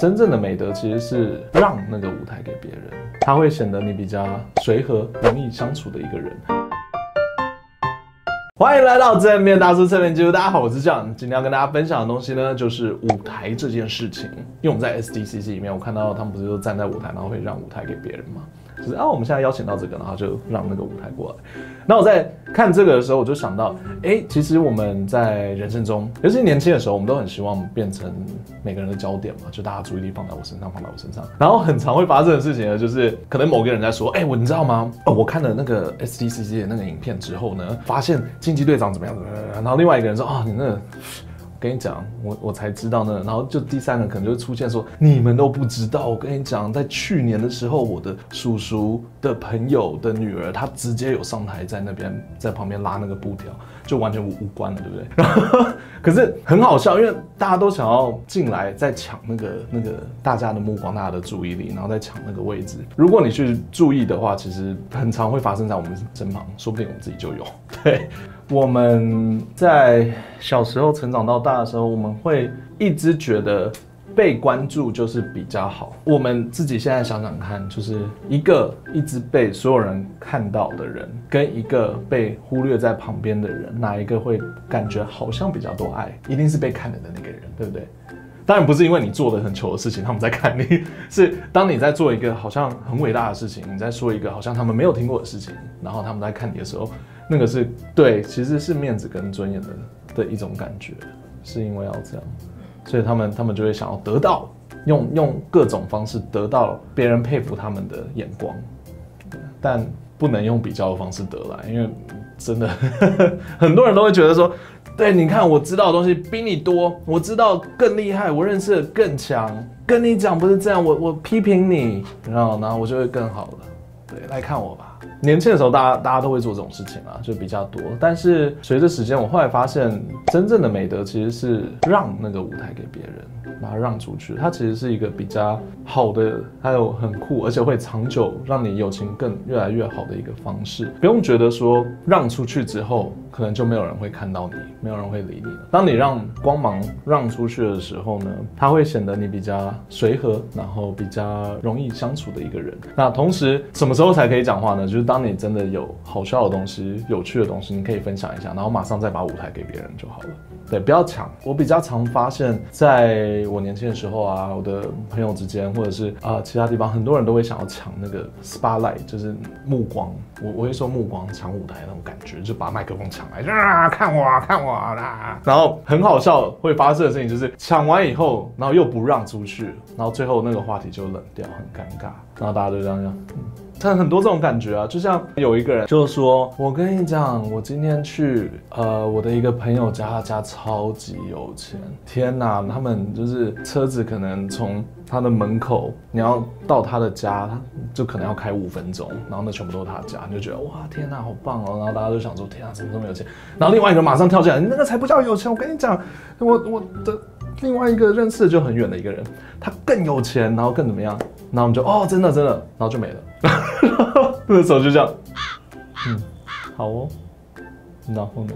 真正的美德其实是让那个舞台给别人，他会显得你比较随和、容易相处的一个人。欢迎来到正面大叔侧面记录，大家好，我是酱今天要跟大家分享的东西呢，就是舞台这件事情。因为我们在 SDCC 里面，我看到他们不是都站在舞台，然后会让舞台给别人吗？就是啊，我们现在邀请到这个，然后就让那个舞台过来。那我在看这个的时候，我就想到，哎、其实我们在人生中，尤其年轻的时候，我们都很希望变成每个人的焦点嘛，就大家注意力放在我身上，放在我身上。然后很常会发生的事情呢，就是可能某个人在说，哎、我你知道吗？哦，我看了那个 SDCC 的那个影片之后呢，发现惊奇队长怎么样怎么样。然后另外一个人说，啊、你那。跟你讲，我我才知道呢。然后就第三个可能就会出现说，你们都不知道。我跟你讲，在去年的时候，我的叔叔的朋友的女儿，她直接有上台在那边在旁边拉那个布条，就完全无无关了，对不对？然 后可是很好笑，因为大家都想要进来，在抢那个那个大家的目光、大家的注意力，然后在抢那个位置。如果你去注意的话，其实很常会发生在我们身旁，说不定我们自己就有。对。我们在小时候成长到大的时候，我们会一直觉得被关注就是比较好。我们自己现在想想看，就是一个一直被所有人看到的人，跟一个被忽略在旁边的人，哪一个会感觉好像比较多爱？一定是被看的的那个人，对不对？当然不是因为你做的很糗的事情，他们在看你，是当你在做一个好像很伟大的事情，你在说一个好像他们没有听过的事情，然后他们在看你的时候。那个是对，其实是面子跟尊严的的一种感觉，是因为要这样，所以他们他们就会想要得到，用用各种方式得到别人佩服他们的眼光，但不能用比较的方式得来，因为真的 很多人都会觉得说，对，你看我知道的东西比你多，我知道更厉害，我认识的更强，跟你讲不是这样，我我批评你，然后然后我就会更好了，对，来看我吧。年轻的时候，大家大家都会做这种事情啊，就比较多。但是随着时间，我后来发现，真正的美德其实是让那个舞台给别人，把它让出去。它其实是一个比较好的，还有很酷，而且会长久让你友情更越来越好的一个方式。不用觉得说让出去之后，可能就没有人会看到你，没有人会理你了。当你让光芒让出去的时候呢，它会显得你比较随和，然后比较容易相处的一个人。那同时，什么时候才可以讲话呢？就是。当你真的有好笑的东西、有趣的东西，你可以分享一下，然后马上再把舞台给别人就好了。对，不要抢。我比较常发现，在我年轻的时候啊，我的朋友之间，或者是啊、其他地方，很多人都会想要抢那个 spotlight，就是目光。我我会说目光抢舞台那种感觉，就把麦克风抢来，啊，看我，看我啦。然后很好笑，会发生的事情就是抢完以后，然后又不让出去，然后最后那个话题就冷掉，很尴尬。然后大家就这样讲。嗯他很多这种感觉啊，就就像有一个人就说：“我跟你讲，我今天去呃我的一个朋友家，他家超级有钱，天哪！他们就是车子可能从他的门口，你要到他的家，就可能要开五分钟，然后那全部都是他家，你就觉得哇，天哪，好棒哦！然后大家就想说：天哪，怎么这么有钱？然后另外一个马上跳进来，那个才不叫有钱！我跟你讲，我我的另外一个认识的就很远的一个人，他更有钱，然后更怎么样？然后我们就哦，真的真的，然后就没了。” 那时候就这样，嗯，好哦，然后呢，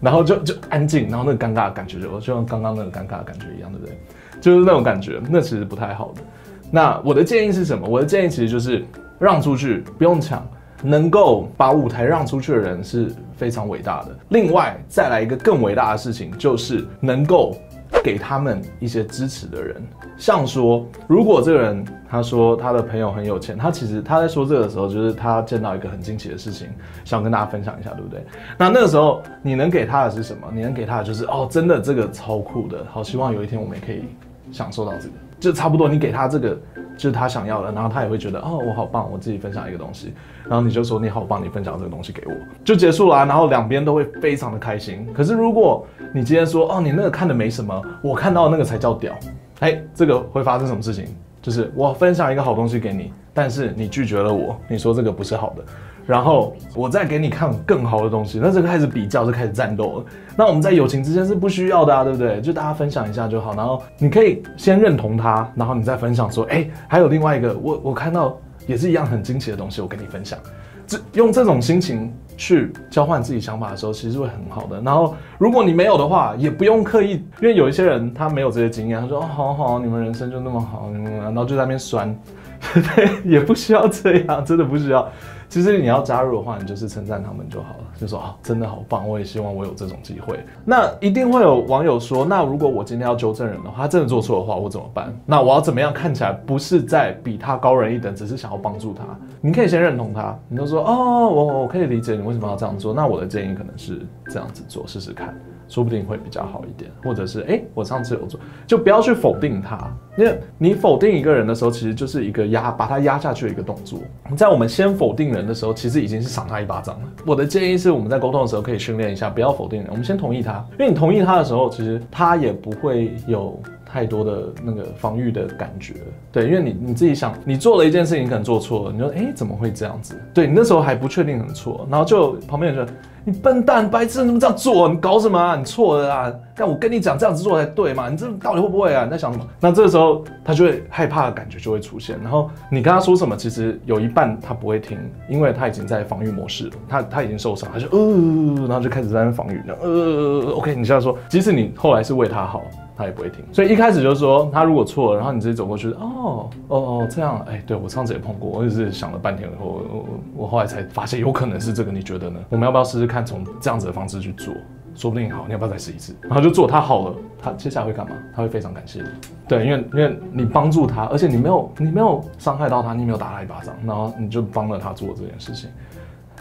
然后就就安静，然后那个尴尬的感觉就就像刚刚那个尴尬的感觉一样，对不对？就是那种感觉，那其实不太好的。那我的建议是什么？我的建议其实就是让出去，不用抢。能够把舞台让出去的人是非常伟大的。另外，再来一个更伟大的事情，就是能够。给他们一些支持的人，像说，如果这个人他说他的朋友很有钱，他其实他在说这个的时候，就是他见到一个很惊奇的事情，想跟大家分享一下，对不对？那那个时候你能给他的是什么？你能给他的就是哦，真的这个超酷的，好希望有一天我们也可以享受到这个，就差不多你给他这个。就是他想要的，然后他也会觉得哦，我好棒，我自己分享一个东西，然后你就说你好棒，你分享这个东西给我，就结束了，然后两边都会非常的开心。可是如果你今天说哦，你那个看的没什么，我看到那个才叫屌，哎，这个会发生什么事情？就是我分享一个好东西给你，但是你拒绝了我，你说这个不是好的。然后我再给你看更好的东西，那这个开始比较，就开始战斗了。那我们在友情之间是不需要的啊，对不对？就大家分享一下就好。然后你可以先认同他，然后你再分享说，哎，还有另外一个，我我看到也是一样很惊奇的东西，我跟你分享。这用这种心情去交换自己想法的时候，其实会很好的。然后如果你没有的话，也不用刻意，因为有一些人他没有这些经验，他说哦，好好，你们人生就那么好，然后就在那边酸，对，也不需要这样，真的不需要。其实你要加入的话，你就是称赞他们就好了，就说啊，真的好棒，我也希望我有这种机会。那一定会有网友说，那如果我今天要纠正人的话，他真的做错的话，我怎么办？那我要怎么样看起来不是在比他高人一等，只是想要帮助他？你可以先认同他，你就说哦，我我可以理解你为什么要这样做。那我的建议可能是这样子做，试试看。说不定会比较好一点，或者是哎、我上次有做，就不要去否定他，因为你否定一个人的时候，其实就是一个压，把他压下去的一个动作。在我们先否定人的时候，其实已经是赏他一巴掌了。我的建议是，我们在沟通的时候可以训练一下，不要否定人，我们先同意他，因为你同意他的时候，其实他也不会有太多的那个防御的感觉。对，因为你你自己想，你做了一件事情，你可能做错了，你说哎、怎么会这样子？对，你那时候还不确定很错，然后就旁边人说。你笨蛋，白痴，你怎么这样做？你搞什么啊？你错了啊！但我跟你讲，这样子做才对嘛？你这到底会不会啊？你在想什么？那这个时候他就会害怕的感觉就会出现，然后你跟他说什么，其实有一半他不会听，因为他已经在防御模式了，他他已经受伤，他就呃，然后就开始在那防御，呃，OK，你现在说，即使你后来是为他好。他也不会听，所以一开始就是说，他如果错了，然后你直接走过去，哦哦哦，这样，哎、对我上次也碰过，我也是想了半天以后，我我我后来才发现有可能是这个，你觉得呢？我们要不要试试看从这样子的方式去做？说不定好，你要不要再试一次？然后就做，他好了，他接下来会干嘛？他会非常感谢你，对，因为因为你帮助他，而且你没有你没有伤害到他，你没有打他一巴掌，然后你就帮了他做这件事情。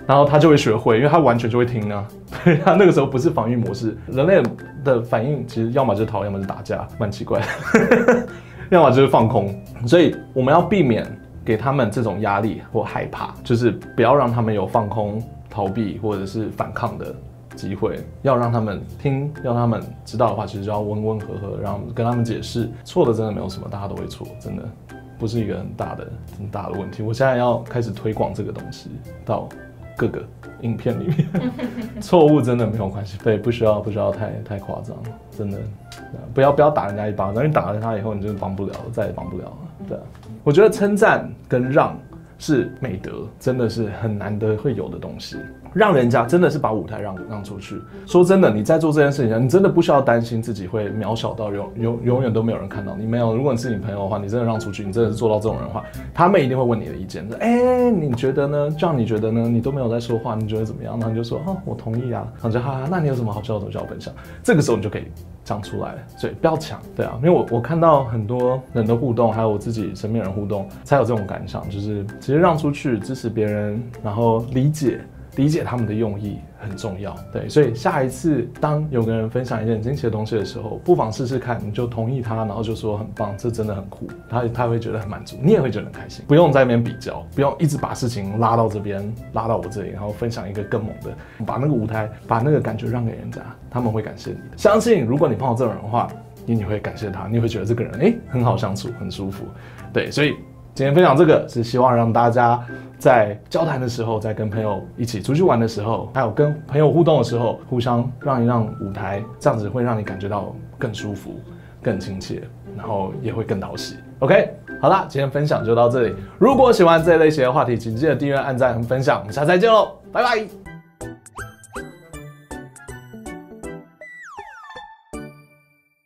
然后他就会学会，因为他完全就会听啊。对，他那个时候不是防御模式，人类的反应其实要么就是逃，要么是打架，蛮奇怪的。要么就是放空。所以我们要避免给他们这种压力或害怕，就是不要让他们有放空、逃避或者是反抗的机会。要让他们听，要让他们知道的话，其实就要温温和和，然后跟他们解释，错的真的没有什么，大家都会错，真的不是一个很大的很大的问题。我现在要开始推广这个东西到。各个影片里面，错误真的没有关系，对，不需要不需要太太夸张，真的，不要不要打人家一巴掌，你打了他以后，你就帮不了，再也帮不了了。对，我觉得称赞跟让是美德，真的是很难得会有的东西。让人家真的是把舞台让让出去。说真的，你在做这件事情上，你真的不需要担心自己会渺小到永永永远都没有人看到你。没有，如果你是你朋友的话，你真的让出去，你真的是做到这种人的话，他们一定会问你的意见。说，哎，你觉得呢？这样你觉得呢？你都没有在说话，你觉得怎么样？然后你就说，啊，我同意啊。然后就哈哈，那你有什么好笑的，就要分享。这个时候你就可以讲出来。所以不要抢，对啊，因为我我看到很多人的互动，还有我自己身边人互动，才有这种感想，就是其实让出去支持别人，然后理解。理解他们的用意很重要，对，所以下一次当有个人分享一件惊奇的东西的时候，不妨试试看，你就同意他，然后就说很棒，这真的很酷，他他会觉得很满足，你也会觉得很开心，不用在那边比较，不用一直把事情拉到这边，拉到我这里，然后分享一个更猛的，把那个舞台，把那个感觉让给人家，他们会感谢你的。相信如果你碰到这种人的话，你你会感谢他，你会觉得这个人哎、欸、很好相处，很舒服，对，所以。今天分享这个是希望让大家在交谈的时候，在跟朋友一起出去玩的时候，还有跟朋友互动的时候，互相让一让舞台，这样子会让你感觉到更舒服、更亲切，然后也会更讨喜。OK，好啦，今天分享就到这里。如果喜欢这一类型的话题，请记得订阅、按赞和分享。我们下次再见喽，拜拜。